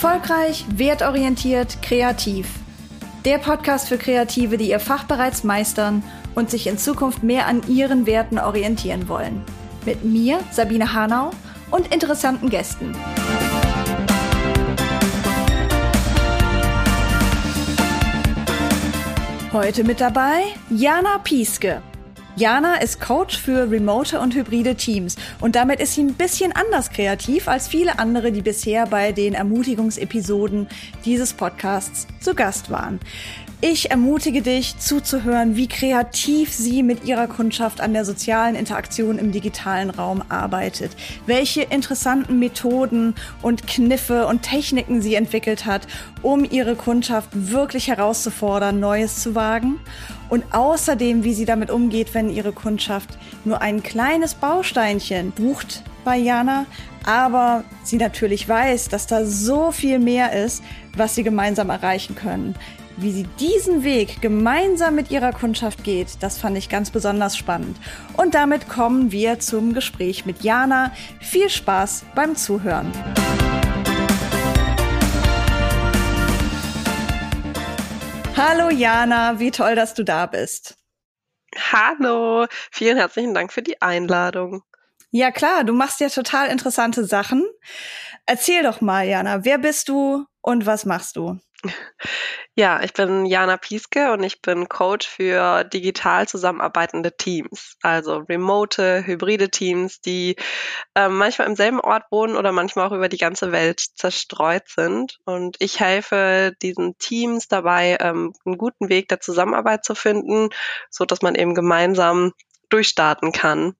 Erfolgreich, wertorientiert, kreativ. Der Podcast für Kreative, die ihr Fach bereits meistern und sich in Zukunft mehr an ihren Werten orientieren wollen. Mit mir, Sabine Hanau, und interessanten Gästen. Heute mit dabei Jana Pieske. Jana ist Coach für remote und hybride Teams und damit ist sie ein bisschen anders kreativ als viele andere, die bisher bei den Ermutigungsepisoden dieses Podcasts zu Gast waren. Ich ermutige dich zuzuhören, wie kreativ sie mit ihrer Kundschaft an der sozialen Interaktion im digitalen Raum arbeitet, welche interessanten Methoden und Kniffe und Techniken sie entwickelt hat, um ihre Kundschaft wirklich herauszufordern, Neues zu wagen. Und außerdem, wie sie damit umgeht, wenn ihre Kundschaft nur ein kleines Bausteinchen bucht bei Jana, aber sie natürlich weiß, dass da so viel mehr ist, was sie gemeinsam erreichen können. Wie sie diesen Weg gemeinsam mit ihrer Kundschaft geht, das fand ich ganz besonders spannend. Und damit kommen wir zum Gespräch mit Jana. Viel Spaß beim Zuhören. Hallo Jana, wie toll, dass du da bist. Hallo, vielen herzlichen Dank für die Einladung. Ja klar, du machst ja total interessante Sachen. Erzähl doch mal, Jana, wer bist du und was machst du? Ja, ich bin Jana Pieske und ich bin Coach für digital zusammenarbeitende Teams, also remote, hybride Teams, die äh, manchmal im selben Ort wohnen oder manchmal auch über die ganze Welt zerstreut sind. Und ich helfe diesen Teams dabei, ähm, einen guten Weg der Zusammenarbeit zu finden, so dass man eben gemeinsam durchstarten kann.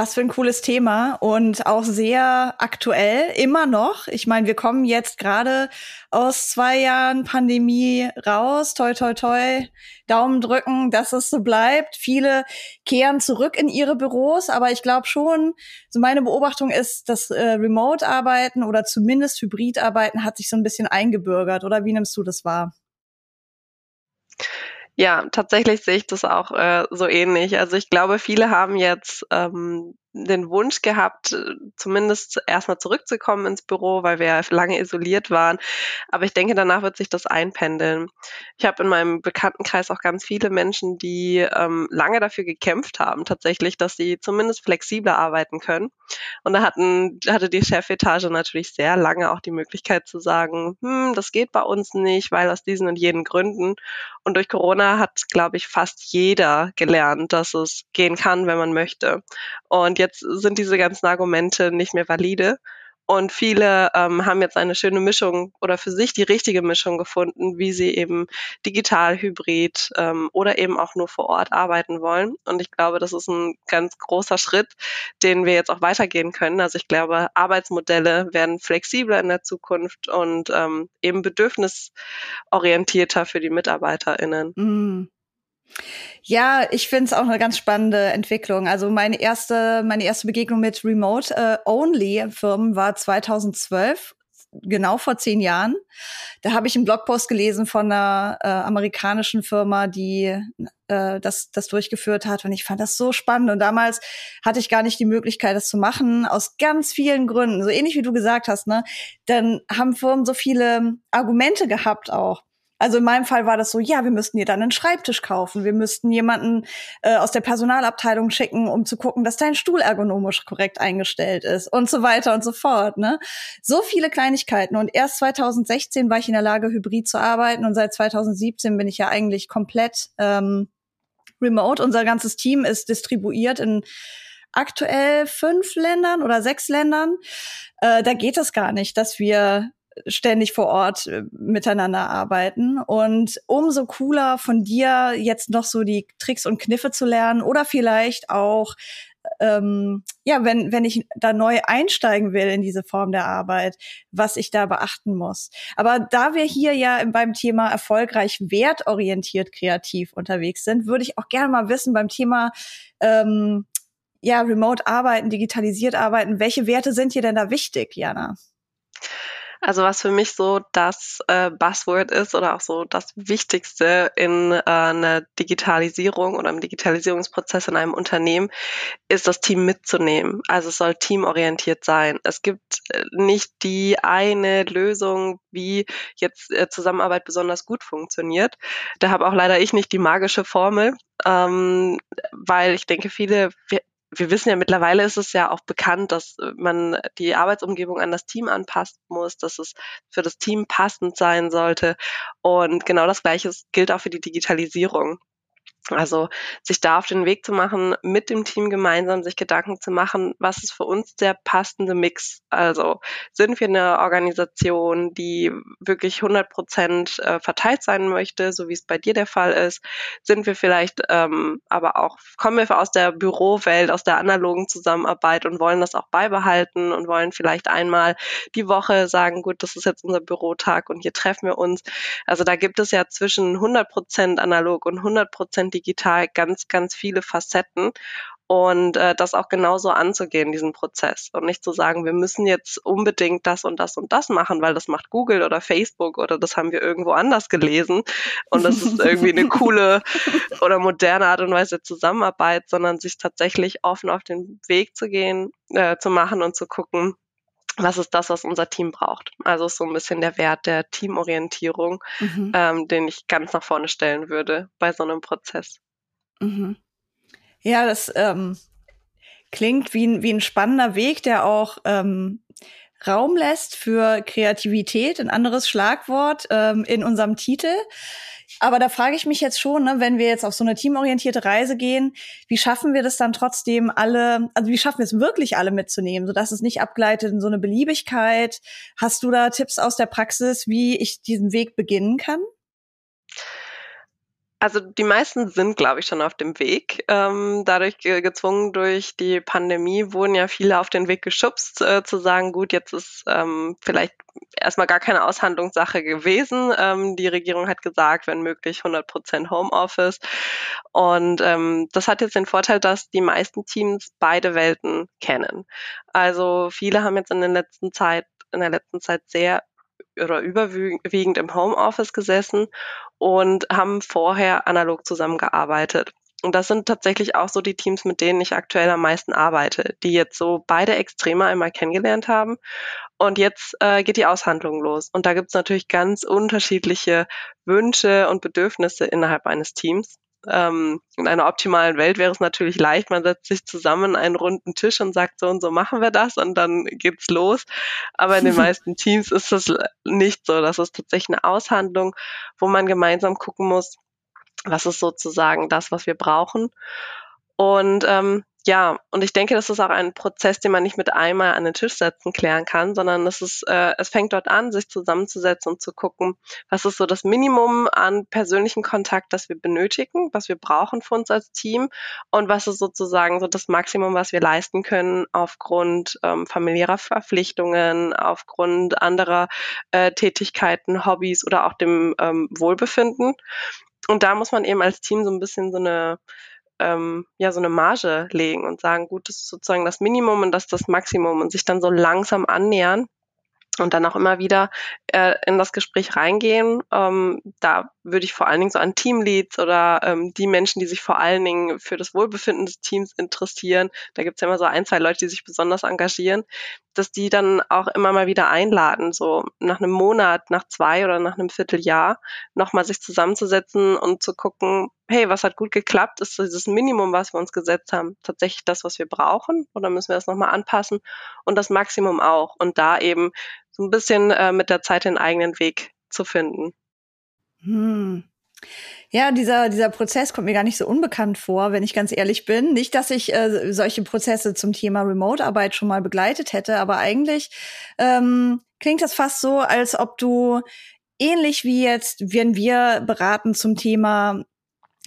Was für ein cooles Thema und auch sehr aktuell, immer noch. Ich meine, wir kommen jetzt gerade aus zwei Jahren Pandemie raus. Toi, toi, toi. Daumen drücken, dass es so bleibt. Viele kehren zurück in ihre Büros, aber ich glaube schon, so meine Beobachtung ist, dass äh, Remote-Arbeiten oder zumindest Hybrid-Arbeiten hat sich so ein bisschen eingebürgert. Oder wie nimmst du das wahr? Ja, tatsächlich sehe ich das auch äh, so ähnlich. Also ich glaube, viele haben jetzt ähm, den Wunsch gehabt, äh, zumindest erstmal zurückzukommen ins Büro, weil wir lange isoliert waren. Aber ich denke, danach wird sich das einpendeln. Ich habe in meinem Bekanntenkreis auch ganz viele Menschen, die ähm, lange dafür gekämpft haben, tatsächlich, dass sie zumindest flexibler arbeiten können. Und da hatten, hatte die Chefetage natürlich sehr lange auch die Möglichkeit zu sagen, hm, das geht bei uns nicht, weil aus diesen und jenen Gründen. Und durch Corona hat, glaube ich, fast jeder gelernt, dass es gehen kann, wenn man möchte. Und jetzt sind diese ganzen Argumente nicht mehr valide. Und viele ähm, haben jetzt eine schöne Mischung oder für sich die richtige Mischung gefunden, wie sie eben digital, hybrid ähm, oder eben auch nur vor Ort arbeiten wollen. Und ich glaube, das ist ein ganz großer Schritt, den wir jetzt auch weitergehen können. Also ich glaube, Arbeitsmodelle werden flexibler in der Zukunft und ähm, eben bedürfnisorientierter für die MitarbeiterInnen. Mm. Ja, ich finde es auch eine ganz spannende Entwicklung. Also meine erste, meine erste Begegnung mit Remote-Only-Firmen äh, war 2012 genau vor zehn Jahren. Da habe ich einen Blogpost gelesen von einer äh, amerikanischen Firma, die äh, das, das durchgeführt hat. Und ich fand das so spannend. Und damals hatte ich gar nicht die Möglichkeit, das zu machen, aus ganz vielen Gründen. So ähnlich wie du gesagt hast, ne? Dann haben Firmen so viele Argumente gehabt auch. Also in meinem Fall war das so, ja, wir müssten dir dann einen Schreibtisch kaufen, wir müssten jemanden äh, aus der Personalabteilung schicken, um zu gucken, dass dein Stuhl ergonomisch korrekt eingestellt ist und so weiter und so fort. Ne? So viele Kleinigkeiten. Und erst 2016 war ich in der Lage, hybrid zu arbeiten und seit 2017 bin ich ja eigentlich komplett ähm, remote. Unser ganzes Team ist distribuiert in aktuell fünf Ländern oder sechs Ländern. Äh, da geht es gar nicht, dass wir ständig vor Ort äh, miteinander arbeiten. Und umso cooler von dir jetzt noch so die Tricks und Kniffe zu lernen oder vielleicht auch ähm, ja, wenn, wenn ich da neu einsteigen will in diese Form der Arbeit, was ich da beachten muss. Aber da wir hier ja beim Thema erfolgreich wertorientiert kreativ unterwegs sind, würde ich auch gerne mal wissen beim Thema ähm, ja, remote arbeiten, digitalisiert arbeiten, welche Werte sind hier denn da wichtig, Jana? Also was für mich so das äh, Buzzword ist oder auch so das Wichtigste in äh, einer Digitalisierung oder im Digitalisierungsprozess in einem Unternehmen, ist das Team mitzunehmen. Also es soll teamorientiert sein. Es gibt äh, nicht die eine Lösung, wie jetzt äh, Zusammenarbeit besonders gut funktioniert. Da habe auch leider ich nicht die magische Formel, ähm, weil ich denke, viele wir wissen ja mittlerweile ist es ja auch bekannt, dass äh, man die Arbeitsumgebung an das Team anpassen muss, dass es für das Team passend sein sollte. Und genau das Gleiche gilt auch für die Digitalisierung. Also sich da auf den Weg zu machen, mit dem Team gemeinsam sich Gedanken zu machen, was ist für uns der passende Mix? Also sind wir eine Organisation, die wirklich 100 Prozent äh, verteilt sein möchte, so wie es bei dir der Fall ist? Sind wir vielleicht ähm, aber auch, kommen wir aus der Bürowelt, aus der analogen Zusammenarbeit und wollen das auch beibehalten und wollen vielleicht einmal die Woche sagen, gut, das ist jetzt unser Bürotag und hier treffen wir uns. Also da gibt es ja zwischen 100 Prozent analog und 100 Prozent digital ganz, ganz viele Facetten und äh, das auch genauso anzugehen, diesen Prozess. Und nicht zu sagen, wir müssen jetzt unbedingt das und das und das machen, weil das macht Google oder Facebook oder das haben wir irgendwo anders gelesen und das ist irgendwie eine coole oder moderne Art und Weise Zusammenarbeit, sondern sich tatsächlich offen auf den Weg zu gehen, äh, zu machen und zu gucken, was ist das, was unser Team braucht. Also ist so ein bisschen der Wert der Teamorientierung, mhm. ähm, den ich ganz nach vorne stellen würde bei so einem Prozess. Mhm. Ja, das ähm, klingt wie ein, wie ein spannender Weg, der auch ähm, Raum lässt für Kreativität, ein anderes Schlagwort ähm, in unserem Titel. Aber da frage ich mich jetzt schon, ne, wenn wir jetzt auf so eine teamorientierte Reise gehen, wie schaffen wir das dann trotzdem alle, also wie schaffen wir es wirklich alle mitzunehmen, sodass es nicht abgleitet in so eine Beliebigkeit? Hast du da Tipps aus der Praxis, wie ich diesen Weg beginnen kann? Also die meisten sind, glaube ich, schon auf dem Weg. Ähm, dadurch ge gezwungen durch die Pandemie wurden ja viele auf den Weg geschubst, äh, zu sagen, gut, jetzt ist ähm, vielleicht erstmal gar keine Aushandlungssache gewesen. Ähm, die Regierung hat gesagt, wenn möglich 100 Prozent Homeoffice. Und ähm, das hat jetzt den Vorteil, dass die meisten Teams beide Welten kennen. Also viele haben jetzt in der letzten Zeit in der letzten Zeit sehr oder überwiegend im Homeoffice gesessen und haben vorher analog zusammengearbeitet. Und das sind tatsächlich auch so die Teams, mit denen ich aktuell am meisten arbeite, die jetzt so beide Extreme einmal kennengelernt haben. Und jetzt äh, geht die Aushandlung los. Und da gibt es natürlich ganz unterschiedliche Wünsche und Bedürfnisse innerhalb eines Teams. Ähm, in einer optimalen Welt wäre es natürlich leicht, man setzt sich zusammen an einen runden Tisch und sagt, so und so machen wir das und dann geht's los. Aber in den meisten Teams ist das nicht so. Das ist tatsächlich eine Aushandlung, wo man gemeinsam gucken muss, was ist sozusagen das, was wir brauchen. Und ähm, ja, und ich denke, das ist auch ein Prozess, den man nicht mit einmal an den Tisch setzen klären kann, sondern es ist, äh, es fängt dort an, sich zusammenzusetzen und zu gucken, was ist so das Minimum an persönlichen Kontakt, das wir benötigen, was wir brauchen für uns als Team und was ist sozusagen so das Maximum, was wir leisten können aufgrund ähm, familiärer Verpflichtungen, aufgrund anderer äh, Tätigkeiten, Hobbys oder auch dem ähm, Wohlbefinden. Und da muss man eben als Team so ein bisschen so eine ähm, ja so eine Marge legen und sagen, gut, das ist sozusagen das Minimum und das ist das Maximum und sich dann so langsam annähern und dann auch immer wieder äh, in das Gespräch reingehen. Ähm, da würde ich vor allen Dingen so an Teamleads oder ähm, die Menschen, die sich vor allen Dingen für das Wohlbefinden des Teams interessieren, da gibt es ja immer so ein, zwei Leute, die sich besonders engagieren, dass die dann auch immer mal wieder einladen, so nach einem Monat, nach zwei oder nach einem Vierteljahr nochmal sich zusammenzusetzen und zu gucken, hey, was hat gut geklappt? Ist dieses Minimum, was wir uns gesetzt haben, tatsächlich das, was wir brauchen? Oder müssen wir das nochmal anpassen? Und das Maximum auch. Und da eben ein bisschen äh, mit der Zeit den eigenen Weg zu finden. Hm. Ja, dieser, dieser Prozess kommt mir gar nicht so unbekannt vor, wenn ich ganz ehrlich bin. Nicht, dass ich äh, solche Prozesse zum Thema Remote-Arbeit schon mal begleitet hätte, aber eigentlich ähm, klingt das fast so, als ob du ähnlich wie jetzt, wenn wir beraten zum Thema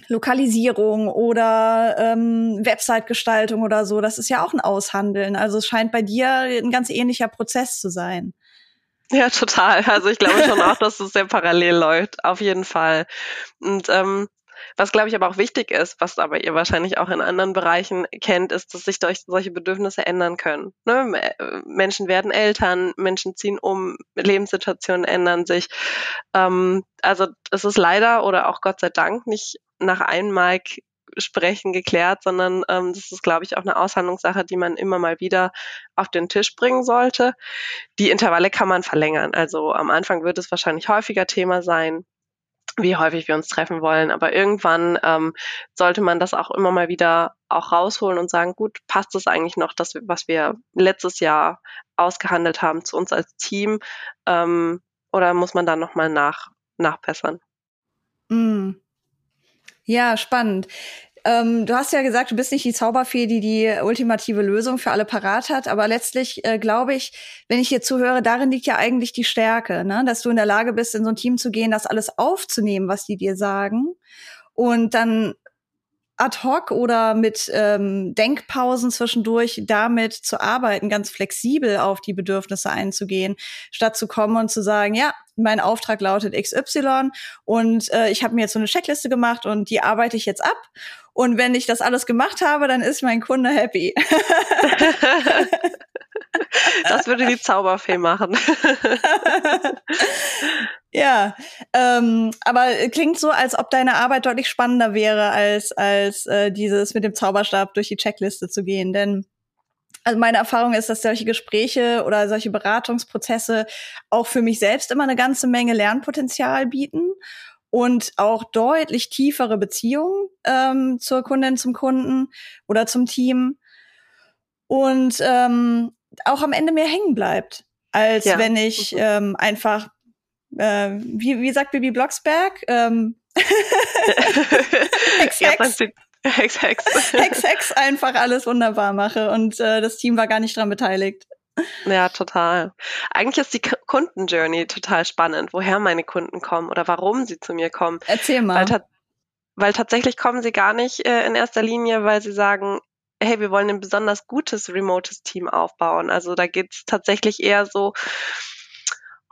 Lokalisierung oder ähm, Website-Gestaltung oder so, das ist ja auch ein Aushandeln. Also es scheint bei dir ein ganz ähnlicher Prozess zu sein. Ja, total. Also ich glaube schon auch, dass es sehr parallel läuft, auf jeden Fall. Und ähm, was glaube ich aber auch wichtig ist, was aber ihr wahrscheinlich auch in anderen Bereichen kennt, ist, dass sich durch solche Bedürfnisse ändern können. Ne? Menschen werden Eltern, Menschen ziehen um, Lebenssituationen ändern sich. Ähm, also es ist leider oder auch Gott sei Dank nicht nach einmal sprechen geklärt, sondern ähm, das ist, glaube ich, auch eine Aushandlungssache, die man immer mal wieder auf den Tisch bringen sollte. Die Intervalle kann man verlängern. Also am Anfang wird es wahrscheinlich häufiger Thema sein wie häufig wir uns treffen wollen. Aber irgendwann ähm, sollte man das auch immer mal wieder auch rausholen und sagen, gut, passt es eigentlich noch, das, was wir letztes Jahr ausgehandelt haben zu uns als Team? Ähm, oder muss man da nochmal nach, nachbessern? Mm. Ja, spannend. Ähm, du hast ja gesagt, du bist nicht die Zauberfee, die die ultimative Lösung für alle parat hat, aber letztlich äh, glaube ich, wenn ich hier zuhöre, darin liegt ja eigentlich die Stärke, ne? dass du in der Lage bist, in so ein Team zu gehen, das alles aufzunehmen, was die dir sagen und dann ad hoc oder mit ähm, Denkpausen zwischendurch damit zu arbeiten, ganz flexibel auf die Bedürfnisse einzugehen, statt zu kommen und zu sagen, ja, mein Auftrag lautet XY und äh, ich habe mir jetzt so eine Checkliste gemacht und die arbeite ich jetzt ab. Und wenn ich das alles gemacht habe, dann ist mein Kunde happy. das würde die Zauberfee machen. ja, ähm, aber klingt so, als ob deine Arbeit deutlich spannender wäre, als, als äh, dieses mit dem Zauberstab durch die Checkliste zu gehen. Denn also meine Erfahrung ist, dass solche Gespräche oder solche Beratungsprozesse auch für mich selbst immer eine ganze Menge Lernpotenzial bieten und auch deutlich tiefere Beziehungen ähm, zur Kundin, zum Kunden oder zum Team und ähm, auch am Ende mehr hängen bleibt, als ja. wenn ich ähm, einfach, äh, wie, wie sagt Bibi Blocksberg, ähm, Hex, Hex. Hex, Hex. Hex, Hex einfach alles wunderbar mache und äh, das Team war gar nicht dran beteiligt. Ja, total. Eigentlich ist die Kundenjourney total spannend, woher meine Kunden kommen oder warum sie zu mir kommen. Erzähl mal. Weil, ta weil tatsächlich kommen sie gar nicht äh, in erster Linie, weil sie sagen, hey, wir wollen ein besonders gutes remotes Team aufbauen. Also da geht es tatsächlich eher so,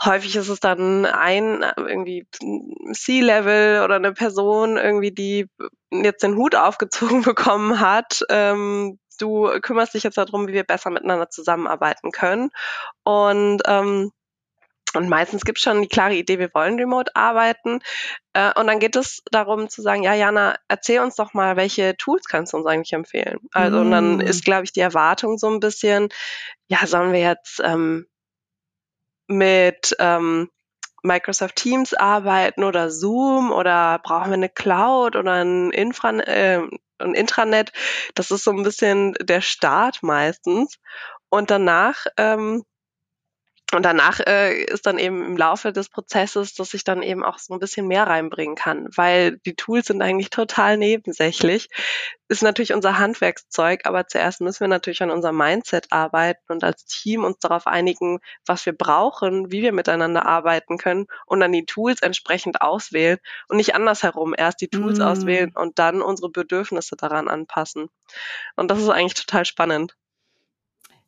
häufig ist es dann ein irgendwie C-Level oder eine Person irgendwie, die jetzt den Hut aufgezogen bekommen hat, ähm, du kümmerst dich jetzt darum, wie wir besser miteinander zusammenarbeiten können. Und ähm, und meistens gibt es schon die klare Idee, wir wollen remote arbeiten. Äh, und dann geht es darum zu sagen, ja, Jana, erzähl uns doch mal, welche Tools kannst du uns eigentlich empfehlen? Also, mm. und dann mm. ist, glaube ich, die Erwartung so ein bisschen, ja, sollen wir jetzt ähm, mit ähm, Microsoft Teams arbeiten oder Zoom oder brauchen wir eine Cloud oder ein, Infra, äh, ein Intranet? Das ist so ein bisschen der Start meistens. Und danach ähm, und danach äh, ist dann eben im Laufe des Prozesses, dass ich dann eben auch so ein bisschen mehr reinbringen kann, weil die Tools sind eigentlich total nebensächlich. Ist natürlich unser Handwerkszeug, aber zuerst müssen wir natürlich an unserem Mindset arbeiten und als Team uns darauf einigen, was wir brauchen, wie wir miteinander arbeiten können und dann die Tools entsprechend auswählen und nicht andersherum erst die Tools mm. auswählen und dann unsere Bedürfnisse daran anpassen. Und das ist eigentlich total spannend.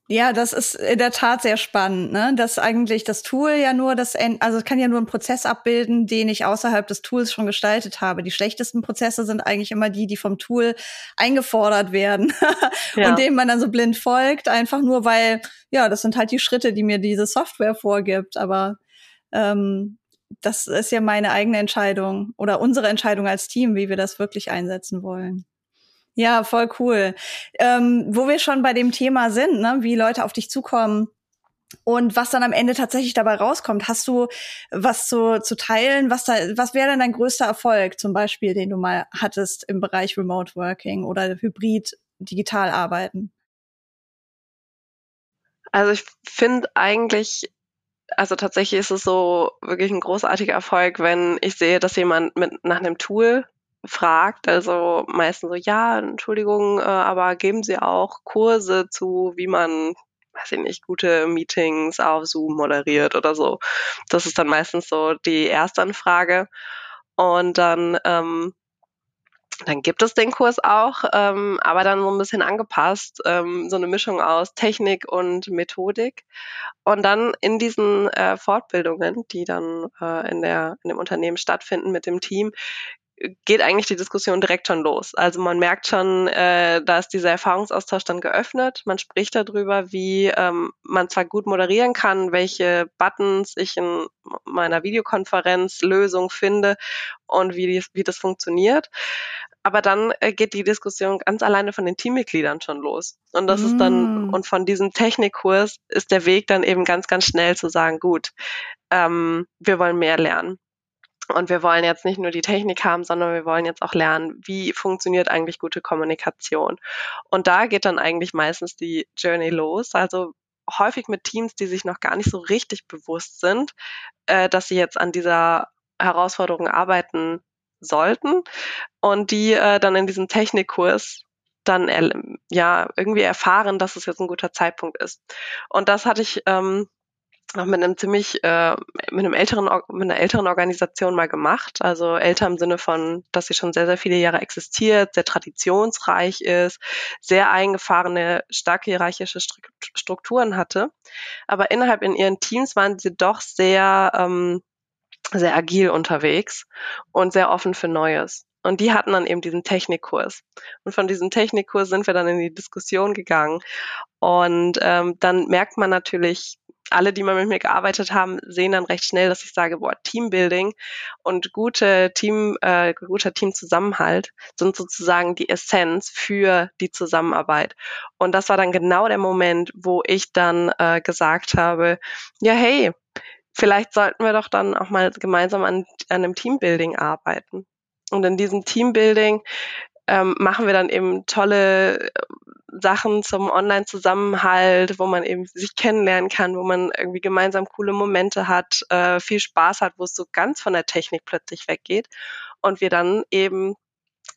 Ja, das ist in der Tat sehr spannend, ne? Dass eigentlich das Tool ja nur das, also es kann ja nur einen Prozess abbilden, den ich außerhalb des Tools schon gestaltet habe. Die schlechtesten Prozesse sind eigentlich immer die, die vom Tool eingefordert werden ja. und denen man dann so blind folgt, einfach nur weil, ja, das sind halt die Schritte, die mir diese Software vorgibt. Aber ähm, das ist ja meine eigene Entscheidung oder unsere Entscheidung als Team, wie wir das wirklich einsetzen wollen. Ja, voll cool. Ähm, wo wir schon bei dem Thema sind, ne, wie Leute auf dich zukommen und was dann am Ende tatsächlich dabei rauskommt. Hast du was zu, zu teilen? Was, da, was wäre denn dein größter Erfolg, zum Beispiel, den du mal hattest im Bereich Remote Working oder Hybrid digital arbeiten? Also ich finde eigentlich, also tatsächlich ist es so wirklich ein großartiger Erfolg, wenn ich sehe, dass jemand mit nach einem Tool fragt. Also meistens so, ja, Entschuldigung, äh, aber geben Sie auch Kurse zu, wie man, weiß ich nicht, gute Meetings auf Zoom moderiert oder so. Das ist dann meistens so die erste Anfrage. Und dann, ähm, dann gibt es den Kurs auch, ähm, aber dann so ein bisschen angepasst, ähm, so eine Mischung aus Technik und Methodik. Und dann in diesen äh, Fortbildungen, die dann äh, in, der, in dem Unternehmen stattfinden mit dem Team, geht eigentlich die Diskussion direkt schon los. Also man merkt schon, äh, da ist dieser Erfahrungsaustausch dann geöffnet. Man spricht darüber, wie ähm, man zwar gut moderieren kann, welche Buttons ich in meiner Videokonferenzlösung finde und wie, die, wie das funktioniert. Aber dann äh, geht die Diskussion ganz alleine von den Teammitgliedern schon los. Und das mm. ist dann, mm. und von diesem Technikkurs ist der Weg dann eben ganz, ganz schnell zu sagen, gut, ähm, wir wollen mehr lernen. Und wir wollen jetzt nicht nur die Technik haben, sondern wir wollen jetzt auch lernen, wie funktioniert eigentlich gute Kommunikation. Und da geht dann eigentlich meistens die Journey los. Also häufig mit Teams, die sich noch gar nicht so richtig bewusst sind, äh, dass sie jetzt an dieser Herausforderung arbeiten sollten und die äh, dann in diesem Technikkurs dann ja irgendwie erfahren, dass es jetzt ein guter Zeitpunkt ist. Und das hatte ich ähm, noch mit einem ziemlich, äh, mit einem älteren, mit einer älteren Organisation mal gemacht. Also älter im Sinne von, dass sie schon sehr, sehr viele Jahre existiert, sehr traditionsreich ist, sehr eingefahrene, stark hierarchische Strukturen hatte. Aber innerhalb in ihren Teams waren sie doch sehr, ähm, sehr agil unterwegs und sehr offen für Neues. Und die hatten dann eben diesen Technikkurs. Und von diesem Technikkurs sind wir dann in die Diskussion gegangen. Und ähm, dann merkt man natürlich, alle, die mal mit mir gearbeitet haben, sehen dann recht schnell, dass ich sage, boah, Teambuilding und gute Team, äh, guter Teamzusammenhalt sind sozusagen die Essenz für die Zusammenarbeit. Und das war dann genau der Moment, wo ich dann äh, gesagt habe, ja, hey, vielleicht sollten wir doch dann auch mal gemeinsam an, an einem Teambuilding arbeiten. Und in diesem Teambuilding ähm, machen wir dann eben tolle äh, Sachen zum Online-Zusammenhalt, wo man eben sich kennenlernen kann, wo man irgendwie gemeinsam coole Momente hat, äh, viel Spaß hat, wo es so ganz von der Technik plötzlich weggeht und wir dann eben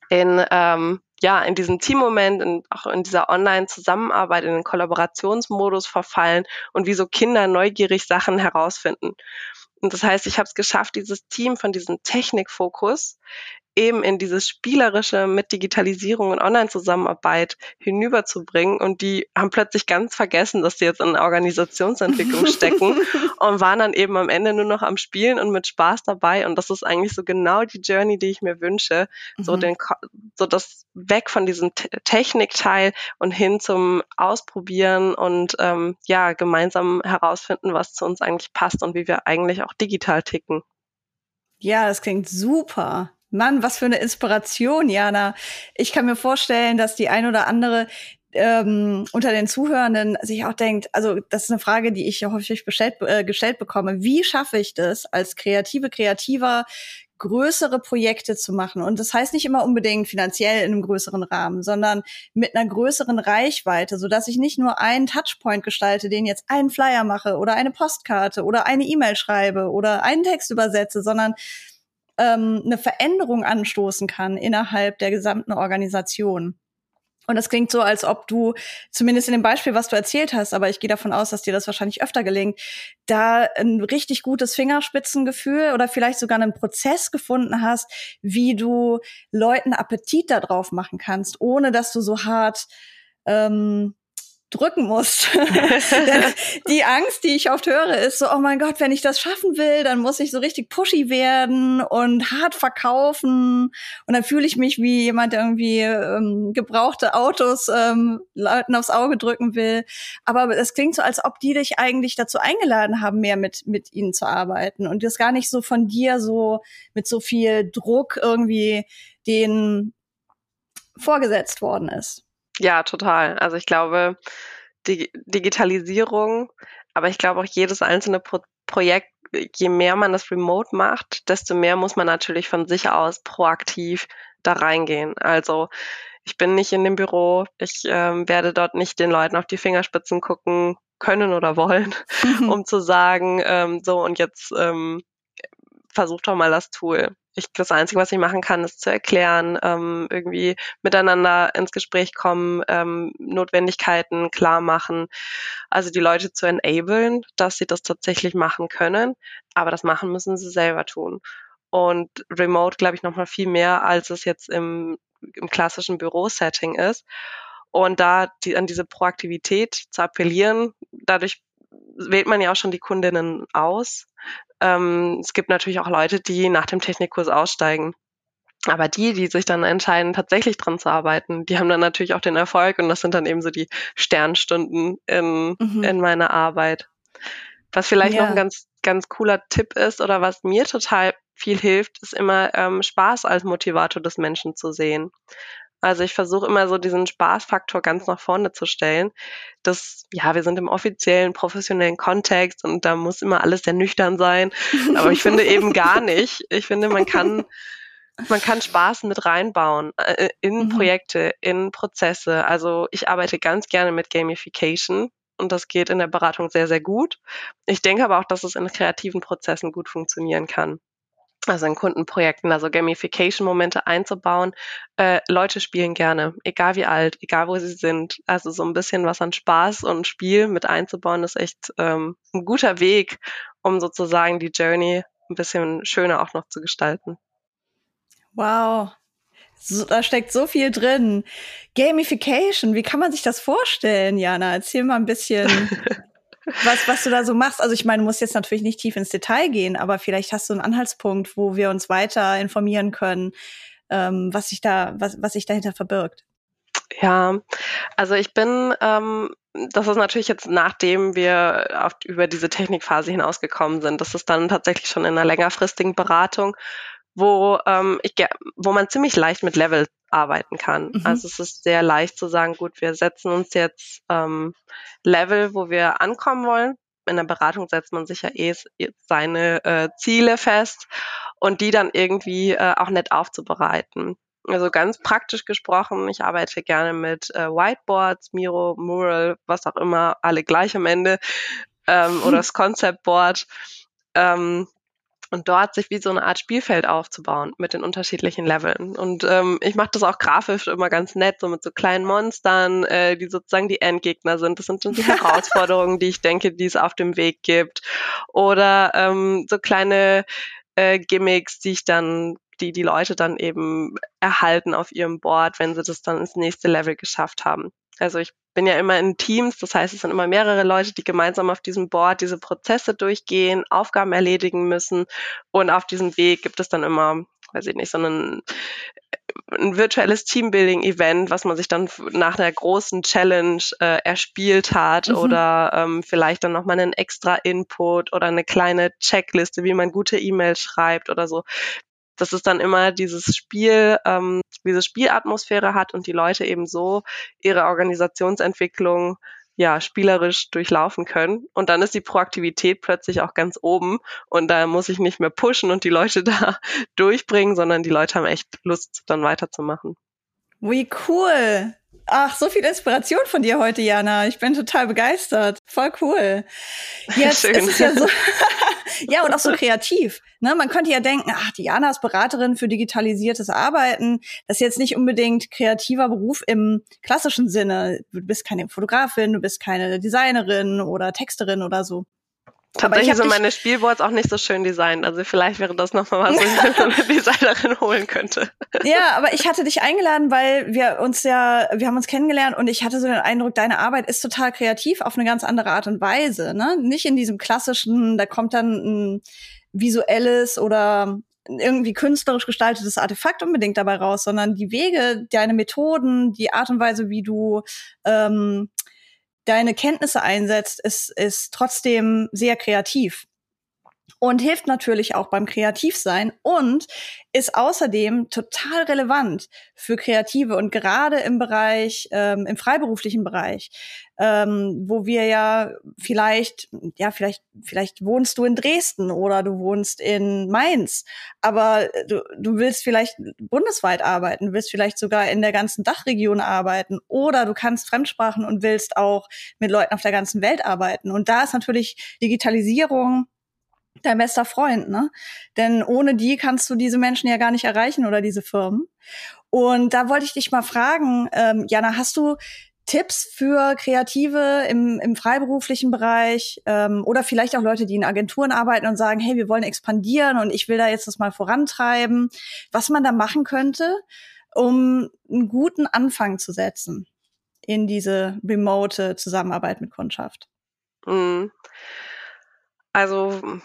in ähm, ja in diesem Teammoment, in, auch in dieser Online-Zusammenarbeit, in den Kollaborationsmodus verfallen und wie so Kinder neugierig Sachen herausfinden. Und das heißt, ich habe es geschafft, dieses Team von diesem Technikfokus eben in dieses Spielerische mit Digitalisierung und Online-Zusammenarbeit hinüberzubringen. Und die haben plötzlich ganz vergessen, dass sie jetzt in Organisationsentwicklung stecken und waren dann eben am Ende nur noch am Spielen und mit Spaß dabei. Und das ist eigentlich so genau die Journey, die ich mir wünsche. Mhm. So den, so das weg von diesem Technikteil und hin zum Ausprobieren und ähm, ja, gemeinsam herausfinden, was zu uns eigentlich passt und wie wir eigentlich auch digital ticken. Ja, das klingt super. Mann, was für eine Inspiration, Jana. Ich kann mir vorstellen, dass die ein oder andere ähm, unter den Zuhörenden sich auch denkt, also das ist eine Frage, die ich ja häufig bestellt, äh, gestellt bekomme. Wie schaffe ich das als kreative, kreativer größere Projekte zu machen. Und das heißt nicht immer unbedingt finanziell in einem größeren Rahmen, sondern mit einer größeren Reichweite, so dass ich nicht nur einen Touchpoint gestalte, den jetzt einen Flyer mache oder eine Postkarte oder eine E-Mail schreibe oder einen Text übersetze, sondern ähm, eine Veränderung anstoßen kann innerhalb der gesamten Organisation. Und das klingt so, als ob du, zumindest in dem Beispiel, was du erzählt hast, aber ich gehe davon aus, dass dir das wahrscheinlich öfter gelingt, da ein richtig gutes Fingerspitzengefühl oder vielleicht sogar einen Prozess gefunden hast, wie du Leuten Appetit darauf machen kannst, ohne dass du so hart ähm, drücken musst. die Angst, die ich oft höre, ist so, oh mein Gott, wenn ich das schaffen will, dann muss ich so richtig pushy werden und hart verkaufen. Und dann fühle ich mich wie jemand, der irgendwie ähm, gebrauchte Autos ähm, Leuten aufs Auge drücken will. Aber es klingt so, als ob die dich eigentlich dazu eingeladen haben, mehr mit, mit ihnen zu arbeiten. Und das gar nicht so von dir so mit so viel Druck irgendwie den vorgesetzt worden ist. Ja, total. Also ich glaube, die Digitalisierung, aber ich glaube auch jedes einzelne Pro Projekt, je mehr man das remote macht, desto mehr muss man natürlich von sich aus proaktiv da reingehen. Also ich bin nicht in dem Büro, ich ähm, werde dort nicht den Leuten auf die Fingerspitzen gucken können oder wollen, um zu sagen, ähm, so und jetzt ähm, versucht doch mal das Tool ich, das Einzige, was ich machen kann, ist zu erklären, ähm, irgendwie miteinander ins Gespräch kommen, ähm, Notwendigkeiten klar machen, also die Leute zu enablen, dass sie das tatsächlich machen können, aber das machen müssen sie selber tun. Und Remote, glaube ich, noch mal viel mehr, als es jetzt im, im klassischen Bürosetting ist. Und da die, an diese Proaktivität zu appellieren, dadurch wählt man ja auch schon die Kundinnen aus ähm, es gibt natürlich auch Leute, die nach dem Technikkurs aussteigen. Aber die, die sich dann entscheiden, tatsächlich dran zu arbeiten, die haben dann natürlich auch den Erfolg und das sind dann eben so die Sternstunden in, mhm. in meiner Arbeit. Was vielleicht ja. noch ein ganz, ganz cooler Tipp ist oder was mir total viel hilft, ist immer ähm, Spaß als Motivator des Menschen zu sehen. Also ich versuche immer so diesen Spaßfaktor ganz nach vorne zu stellen. Das, ja, wir sind im offiziellen, professionellen Kontext und da muss immer alles sehr nüchtern sein. Aber ich finde eben gar nicht. Ich finde, man kann, man kann Spaß mit reinbauen äh, in mhm. Projekte, in Prozesse. Also ich arbeite ganz gerne mit Gamification und das geht in der Beratung sehr, sehr gut. Ich denke aber auch, dass es in kreativen Prozessen gut funktionieren kann also in Kundenprojekten, also Gamification-Momente einzubauen. Äh, Leute spielen gerne, egal wie alt, egal wo sie sind. Also so ein bisschen was an Spaß und Spiel mit einzubauen, ist echt ähm, ein guter Weg, um sozusagen die Journey ein bisschen schöner auch noch zu gestalten. Wow. So, da steckt so viel drin. Gamification, wie kann man sich das vorstellen, Jana? Erzähl mal ein bisschen, was, was du da so machst. Also ich meine, du musst jetzt natürlich nicht tief ins Detail gehen, aber vielleicht hast du einen Anhaltspunkt, wo wir uns weiter informieren können, ähm, was sich da, was, was sich dahinter verbirgt. Ja, also ich bin, ähm, das ist natürlich jetzt nachdem wir auf, über diese Technikphase hinausgekommen sind, das ist dann tatsächlich schon in einer längerfristigen Beratung, wo ähm, ich, wo man ziemlich leicht mit Level arbeiten kann. Mhm. Also es ist sehr leicht zu sagen, gut, wir setzen uns jetzt ähm, Level, wo wir ankommen wollen. In der Beratung setzt man sich ja eh seine äh, Ziele fest und die dann irgendwie äh, auch nett aufzubereiten. Also ganz praktisch gesprochen, ich arbeite gerne mit äh, Whiteboards, Miro, Mural, was auch immer, alle gleich am Ende ähm, oder das Concept Board. Ähm, und dort sich wie so eine Art Spielfeld aufzubauen mit den unterschiedlichen Leveln. Und ähm, ich mache das auch grafisch immer ganz nett, so mit so kleinen Monstern, äh, die sozusagen die Endgegner sind. Das sind dann die Herausforderungen, die ich denke, die es auf dem Weg gibt. Oder ähm, so kleine äh, Gimmicks, die ich dann die die Leute dann eben erhalten auf ihrem Board, wenn sie das dann ins nächste Level geschafft haben. Also ich bin ja immer in Teams, das heißt, es sind immer mehrere Leute, die gemeinsam auf diesem Board diese Prozesse durchgehen, Aufgaben erledigen müssen und auf diesem Weg gibt es dann immer, weiß ich nicht, so ein, ein virtuelles Teambuilding-Event, was man sich dann nach einer großen Challenge äh, erspielt hat mhm. oder ähm, vielleicht dann nochmal einen extra Input oder eine kleine Checkliste, wie man gute E-Mails schreibt oder so dass es dann immer dieses Spiel, ähm, diese Spielatmosphäre hat und die Leute eben so ihre Organisationsentwicklung ja, spielerisch durchlaufen können. Und dann ist die Proaktivität plötzlich auch ganz oben und da muss ich nicht mehr pushen und die Leute da durchbringen, sondern die Leute haben echt Lust, dann weiterzumachen. Wie cool. Ach, so viel Inspiration von dir heute, Jana. Ich bin total begeistert. Voll cool. Jetzt Schön. ist es ja so. ja, und auch so kreativ. Ne? Man könnte ja denken, ach, Diana ist Beraterin für digitalisiertes Arbeiten. Das ist jetzt nicht unbedingt kreativer Beruf im klassischen Sinne. Du bist keine Fotografin, du bist keine Designerin oder Texterin oder so. Tatsächlich sind meine Spielboards auch nicht so schön designt. Also vielleicht wäre das nochmal was, wo ich eine Designerin holen könnte. Ja, aber ich hatte dich eingeladen, weil wir uns ja, wir haben uns kennengelernt und ich hatte so den Eindruck, deine Arbeit ist total kreativ auf eine ganz andere Art und Weise. Ne? Nicht in diesem klassischen, da kommt dann ein visuelles oder irgendwie künstlerisch gestaltetes Artefakt unbedingt dabei raus, sondern die Wege, deine Methoden, die Art und Weise, wie du ähm, deine Kenntnisse einsetzt, ist, ist trotzdem sehr kreativ und hilft natürlich auch beim Kreativsein und ist außerdem total relevant für Kreative und gerade im Bereich, ähm, im freiberuflichen Bereich, ähm, wo wir ja vielleicht, ja, vielleicht, vielleicht wohnst du in Dresden oder du wohnst in Mainz, aber du, du willst vielleicht bundesweit arbeiten, willst vielleicht sogar in der ganzen Dachregion arbeiten oder du kannst Fremdsprachen und willst auch mit Leuten auf der ganzen Welt arbeiten. Und da ist natürlich Digitalisierung dein bester Freund, ne? Denn ohne die kannst du diese Menschen ja gar nicht erreichen oder diese Firmen. Und da wollte ich dich mal fragen, ähm, Jana, hast du Tipps für Kreative im, im freiberuflichen Bereich ähm, oder vielleicht auch Leute, die in Agenturen arbeiten und sagen, hey, wir wollen expandieren und ich will da jetzt das mal vorantreiben, was man da machen könnte, um einen guten Anfang zu setzen in diese remote Zusammenarbeit mit Kundschaft? Mhm. Also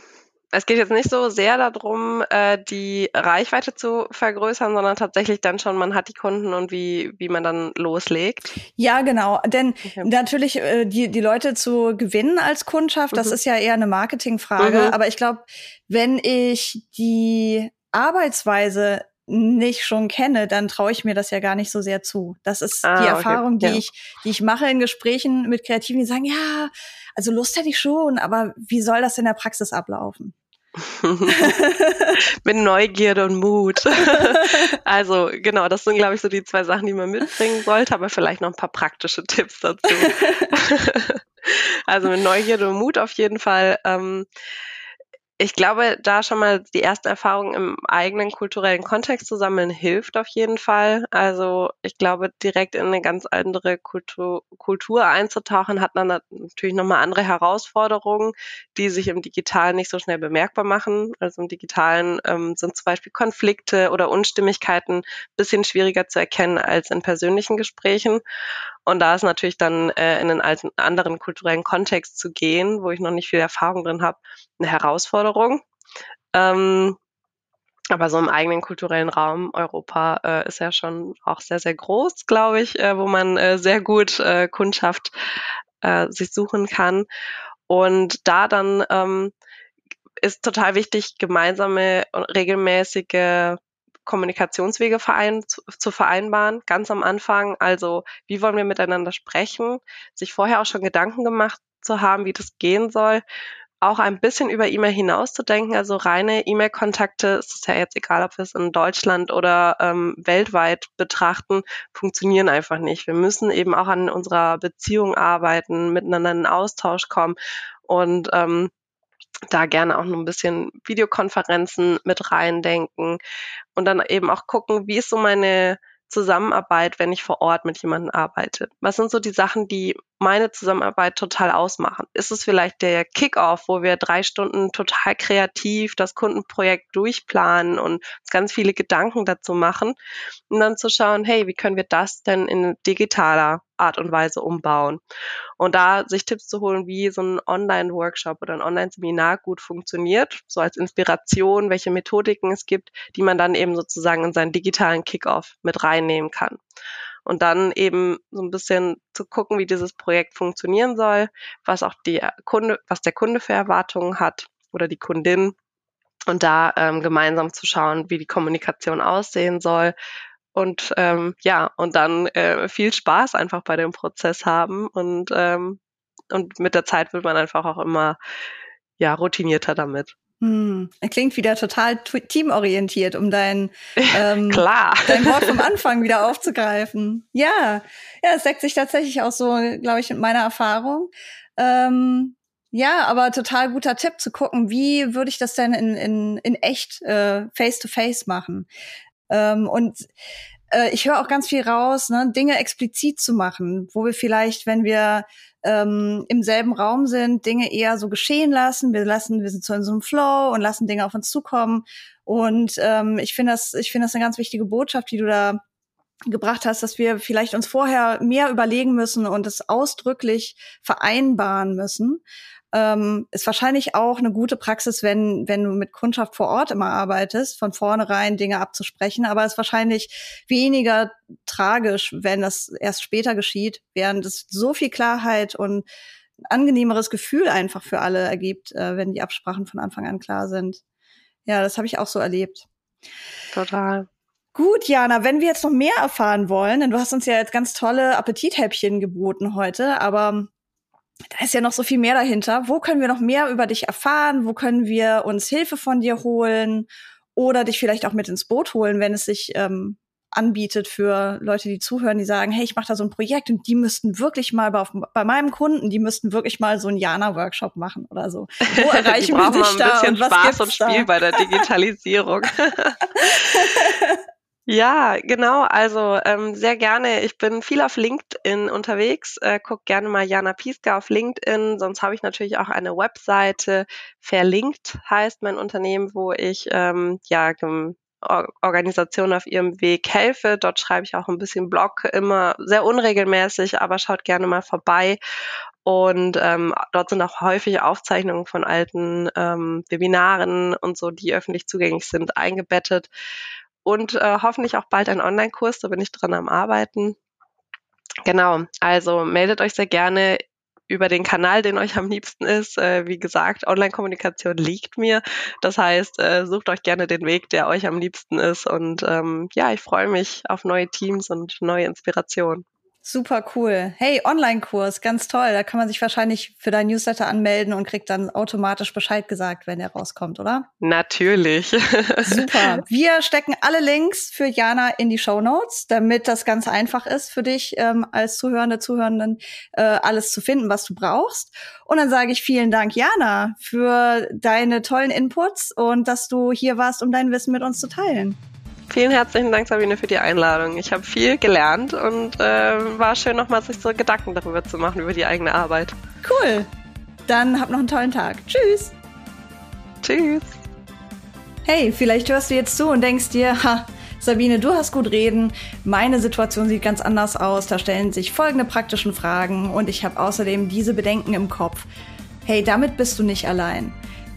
es geht jetzt nicht so sehr darum, äh, die Reichweite zu vergrößern, sondern tatsächlich dann schon, man hat die Kunden und wie, wie man dann loslegt. Ja, genau. Denn okay. natürlich äh, die, die Leute zu gewinnen als Kundschaft, mhm. das ist ja eher eine Marketingfrage. Mhm. Aber ich glaube, wenn ich die Arbeitsweise nicht schon kenne, dann traue ich mir das ja gar nicht so sehr zu. Das ist ah, die Erfahrung, okay. die ja. ich, die ich mache in Gesprächen mit Kreativen, die sagen, ja, also Lust hätte ich schon, aber wie soll das in der Praxis ablaufen? mit Neugierde und Mut. also genau, das sind, glaube ich, so die zwei Sachen, die man mitbringen sollte, aber vielleicht noch ein paar praktische Tipps dazu. also mit Neugierde und Mut auf jeden Fall. Ähm, ich glaube, da schon mal die erste Erfahrung im eigenen kulturellen Kontext zu sammeln, hilft auf jeden Fall. Also ich glaube, direkt in eine ganz andere Kultur, Kultur einzutauchen, hat dann natürlich nochmal andere Herausforderungen, die sich im Digitalen nicht so schnell bemerkbar machen. Also im Digitalen ähm, sind zum Beispiel Konflikte oder Unstimmigkeiten ein bisschen schwieriger zu erkennen als in persönlichen Gesprächen. Und da ist natürlich dann äh, in einen anderen kulturellen Kontext zu gehen, wo ich noch nicht viel Erfahrung drin habe, eine Herausforderung. Ähm, aber so im eigenen kulturellen Raum Europa äh, ist ja schon auch sehr, sehr groß, glaube ich, äh, wo man äh, sehr gut äh, Kundschaft äh, sich suchen kann. Und da dann ähm, ist total wichtig, gemeinsame und regelmäßige Kommunikationswege verein, zu, zu vereinbaren, ganz am Anfang. Also wie wollen wir miteinander sprechen, sich vorher auch schon Gedanken gemacht zu haben, wie das gehen soll auch ein bisschen über E-Mail hinauszudenken. Also reine E-Mail-Kontakte, es ist ja jetzt egal, ob wir es in Deutschland oder ähm, weltweit betrachten, funktionieren einfach nicht. Wir müssen eben auch an unserer Beziehung arbeiten, miteinander in Austausch kommen und ähm, da gerne auch noch ein bisschen Videokonferenzen mit reindenken und dann eben auch gucken, wie ist so meine Zusammenarbeit, wenn ich vor Ort mit jemandem arbeite? Was sind so die Sachen, die meine Zusammenarbeit total ausmachen? Ist es vielleicht der Kickoff, wo wir drei Stunden total kreativ das Kundenprojekt durchplanen und ganz viele Gedanken dazu machen und dann zu schauen, hey, wie können wir das denn in digitaler Art und Weise umbauen? Und da sich Tipps zu holen, wie so ein Online-Workshop oder ein Online-Seminar gut funktioniert, so als Inspiration, welche Methodiken es gibt, die man dann eben sozusagen in seinen digitalen Kickoff mit reinnehmen kann und dann eben so ein bisschen zu gucken, wie dieses Projekt funktionieren soll, was auch die Kunde, was der Kunde für Erwartungen hat oder die Kundin und da ähm, gemeinsam zu schauen, wie die Kommunikation aussehen soll und ähm, ja und dann äh, viel Spaß einfach bei dem Prozess haben und ähm, und mit der Zeit wird man einfach auch immer ja routinierter damit. Hm, er klingt wieder total teamorientiert, um dein, ähm, Klar. dein Wort vom Anfang wieder aufzugreifen. Ja, ja, es deckt sich tatsächlich auch so, glaube ich, mit meiner Erfahrung. Ähm, ja, aber total guter Tipp zu gucken, wie würde ich das denn in, in, in echt äh, face-to-face -face machen. Ähm, und äh, ich höre auch ganz viel raus, ne, Dinge explizit zu machen, wo wir vielleicht, wenn wir ähm, im selben Raum sind, Dinge eher so geschehen lassen. Wir lassen, wir sind so in so einem Flow und lassen Dinge auf uns zukommen. Und ähm, ich finde das, ich finde das eine ganz wichtige Botschaft, die du da gebracht hast, dass wir vielleicht uns vorher mehr überlegen müssen und es ausdrücklich vereinbaren müssen, ähm, ist wahrscheinlich auch eine gute Praxis, wenn, wenn du mit Kundschaft vor Ort immer arbeitest, von vornherein Dinge abzusprechen. Aber es ist wahrscheinlich weniger tragisch, wenn das erst später geschieht, während es so viel Klarheit und ein angenehmeres Gefühl einfach für alle ergibt, äh, wenn die Absprachen von Anfang an klar sind. Ja, das habe ich auch so erlebt. Total. Gut, Jana, wenn wir jetzt noch mehr erfahren wollen, denn du hast uns ja jetzt ganz tolle Appetithäppchen geboten heute, aber da ist ja noch so viel mehr dahinter. Wo können wir noch mehr über dich erfahren? Wo können wir uns Hilfe von dir holen oder dich vielleicht auch mit ins Boot holen, wenn es sich ähm, anbietet für Leute, die zuhören, die sagen, hey, ich mache da so ein Projekt und die müssten wirklich mal bei, bei meinem Kunden, die müssten wirklich mal so einen Jana-Workshop machen oder so. Wo erreichen wir dich da und Spaß und Spiel da? bei der Digitalisierung. Ja, genau. Also ähm, sehr gerne. Ich bin viel auf LinkedIn unterwegs. Äh, guck gerne mal Jana Pieska auf LinkedIn. Sonst habe ich natürlich auch eine Webseite. Verlinkt heißt mein Unternehmen, wo ich ähm, ja Organisationen auf ihrem Weg helfe. Dort schreibe ich auch ein bisschen Blog, immer sehr unregelmäßig, aber schaut gerne mal vorbei. Und ähm, dort sind auch häufig Aufzeichnungen von alten ähm, Webinaren und so, die öffentlich zugänglich sind, eingebettet. Und äh, hoffentlich auch bald ein Online-Kurs, da bin ich dran am Arbeiten. Genau, also meldet euch sehr gerne über den Kanal, den euch am liebsten ist. Äh, wie gesagt, Online-Kommunikation liegt mir. Das heißt, äh, sucht euch gerne den Weg, der euch am liebsten ist. Und ähm, ja, ich freue mich auf neue Teams und neue Inspirationen. Super cool. Hey, Online-Kurs, ganz toll. Da kann man sich wahrscheinlich für dein Newsletter anmelden und kriegt dann automatisch Bescheid gesagt, wenn der rauskommt, oder? Natürlich. Super. Wir stecken alle Links für Jana in die Show Notes, damit das ganz einfach ist für dich ähm, als Zuhörende, Zuhörenden, äh, alles zu finden, was du brauchst. Und dann sage ich vielen Dank, Jana, für deine tollen Inputs und dass du hier warst, um dein Wissen mit uns zu teilen. Vielen herzlichen Dank, Sabine, für die Einladung. Ich habe viel gelernt und äh, war schön, nochmal sich so Gedanken darüber zu machen, über die eigene Arbeit. Cool. Dann hab noch einen tollen Tag. Tschüss. Tschüss. Hey, vielleicht hörst du jetzt zu und denkst dir, ha, Sabine, du hast gut reden. Meine Situation sieht ganz anders aus. Da stellen sich folgende praktischen Fragen und ich habe außerdem diese Bedenken im Kopf. Hey, damit bist du nicht allein.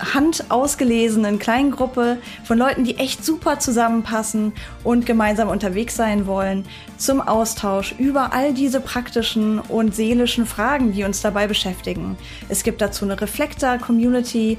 handausgelesenen kleinen Gruppe von Leuten, die echt super zusammenpassen und gemeinsam unterwegs sein wollen, zum Austausch über all diese praktischen und seelischen Fragen, die uns dabei beschäftigen. Es gibt dazu eine Reflektor-Community